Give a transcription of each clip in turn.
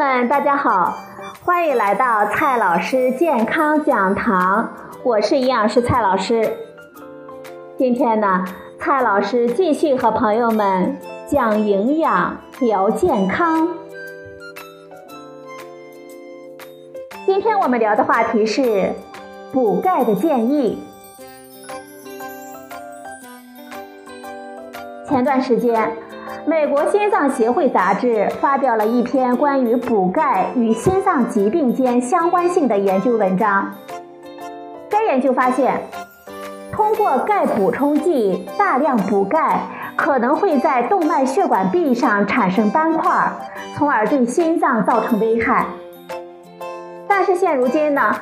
们大家好，欢迎来到蔡老师健康讲堂，我是营养师蔡老师。今天呢，蔡老师继续和朋友们讲营养、聊健康。今天我们聊的话题是补钙的建议。前段时间。美国心脏协会杂志发表了一篇关于补钙与心脏疾病间相关性的研究文章。该研究发现，通过钙补充剂大量补钙，可能会在动脉血管壁上产生斑块，从而对心脏造成危害。但是现如今呢，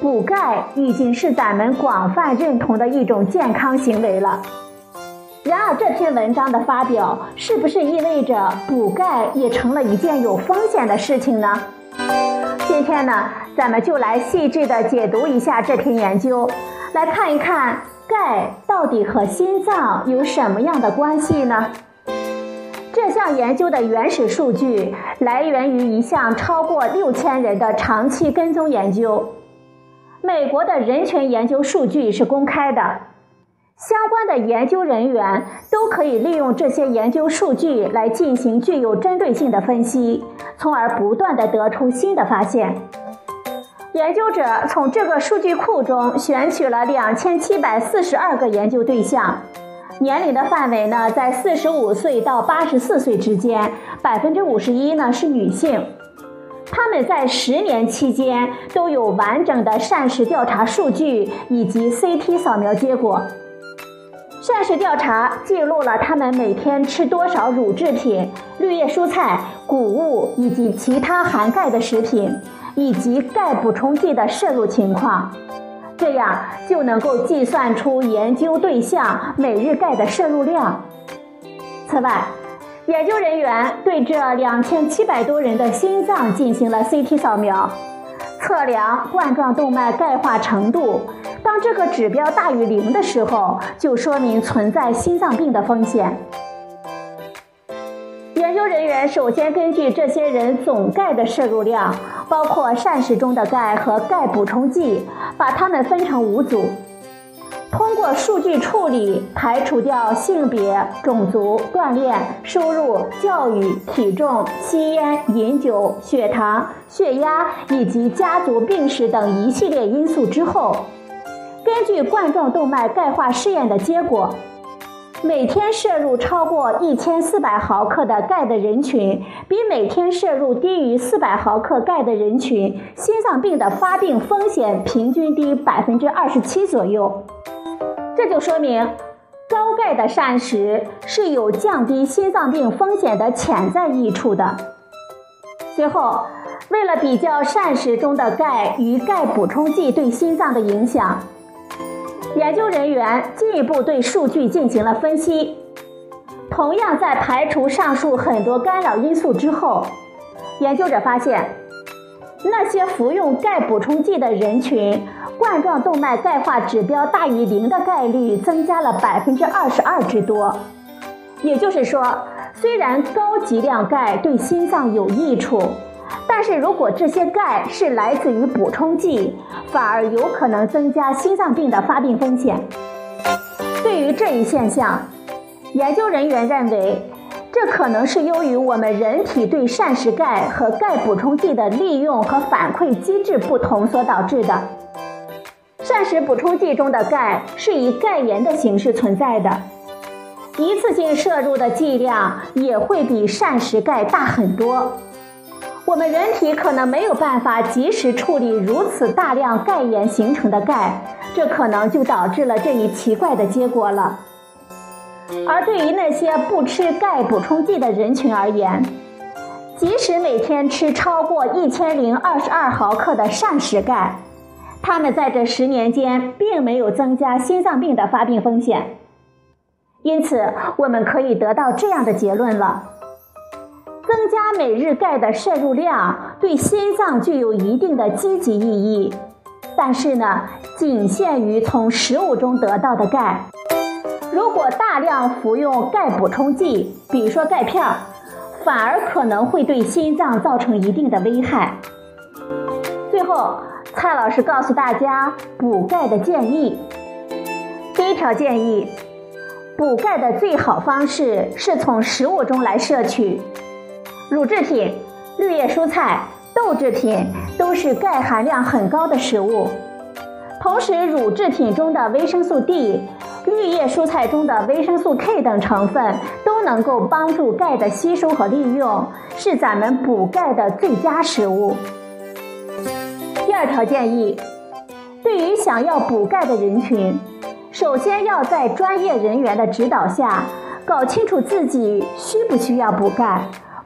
补钙已经是咱们广泛认同的一种健康行为了。然而，这篇文章的发表是不是意味着补钙也成了一件有风险的事情呢？今天呢，咱们就来细致的解读一下这篇研究，来看一看钙到底和心脏有什么样的关系呢？这项研究的原始数据来源于一项超过六千人的长期跟踪研究，美国的人群研究数据是公开的。相关的研究人员都可以利用这些研究数据来进行具有针对性的分析，从而不断的得出新的发现。研究者从这个数据库中选取了两千七百四十二个研究对象，年龄的范围呢在四十五岁到八十四岁之间，百分之五十一呢是女性。他们在十年期间都有完整的膳食调查数据以及 CT 扫描结果。膳食调查记录了他们每天吃多少乳制品、绿叶蔬菜、谷物以及其他含钙的食品，以及钙补充剂的摄入情况，这样就能够计算出研究对象每日钙的摄入量。此外，研究人员对这两千七百多人的心脏进行了 CT 扫描，测量冠状动脉钙化程度。当这个指标大于零的时候，就说明存在心脏病的风险。研究人员首先根据这些人总钙的摄入量，包括膳食中的钙和钙补充剂，把它们分成五组。通过数据处理，排除掉性别、种族、锻炼、收入、教育、体重、吸烟、饮酒、血糖、血压以及家族病史等一系列因素之后。根据冠状动脉钙化试验的结果，每天摄入超过一千四百毫克的钙的人群，比每天摄入低于四百毫克钙的人群，心脏病的发病风险平均低百分之二十七左右。这就说明，高钙的膳食是有降低心脏病风险的潜在益处的。随后，为了比较膳食中的钙与钙补充剂对心脏的影响。研究人员进一步对数据进行了分析，同样在排除上述很多干扰因素之后，研究者发现，那些服用钙补充剂的人群，冠状动脉钙化指标大于零的概率增加了百分之二十二之多。也就是说，虽然高剂量钙对心脏有益处。但是如果这些钙是来自于补充剂，反而有可能增加心脏病的发病风险。对于这一现象，研究人员认为，这可能是由于我们人体对膳食钙和钙补充剂的利用和反馈机制不同所导致的。膳食补充剂中的钙是以钙盐的形式存在的，一次性摄入的剂量也会比膳食钙大很多。我们人体可能没有办法及时处理如此大量钙盐形成的钙，这可能就导致了这一奇怪的结果了。而对于那些不吃钙补充剂的人群而言，即使每天吃超过一千零二十二毫克的膳食钙，他们在这十年间并没有增加心脏病的发病风险。因此，我们可以得到这样的结论了。增加每日钙的摄入量对心脏具有一定的积极意义，但是呢，仅限于从食物中得到的钙。如果大量服用钙补充剂，比如说钙片，反而可能会对心脏造成一定的危害。最后，蔡老师告诉大家补钙的建议。第一条建议，补钙的最好方式是从食物中来摄取，乳制品、绿叶蔬菜、豆制品都是钙含量很高的食物。同时，乳制品中的维生素 D、绿叶蔬菜中的维生素 K 等成分都能够帮助钙的吸收和利用，是咱们补钙的最佳食物。第二条建议，对于想要补钙的人群，首先要在专业人员的指导下，搞清楚自己需不需要补钙，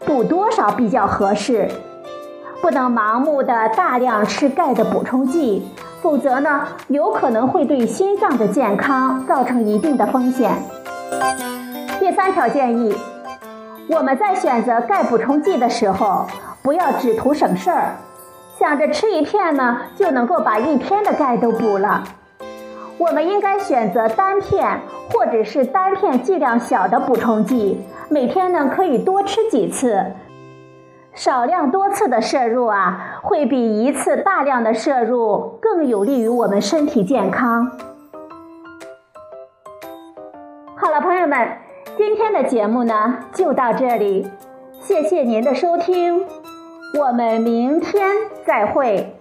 补多少比较合适，不能盲目的大量吃钙的补充剂。否则呢，有可能会对心脏的健康造成一定的风险。第三条建议，我们在选择钙补充剂的时候，不要只图省事儿，想着吃一片呢就能够把一天的钙都补了。我们应该选择单片或者是单片剂量小的补充剂，每天呢可以多吃几次。少量多次的摄入啊，会比一次大量的摄入更有利于我们身体健康。好了，朋友们，今天的节目呢就到这里，谢谢您的收听，我们明天再会。